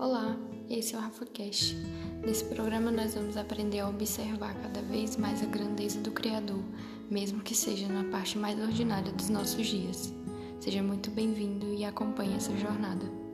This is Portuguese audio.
Olá, Esse é o RafaCast. Nesse programa nós vamos aprender a observar cada vez mais a grandeza do Criador, mesmo que seja na parte mais ordinária dos nossos dias. Seja muito bem-vindo e acompanhe essa jornada.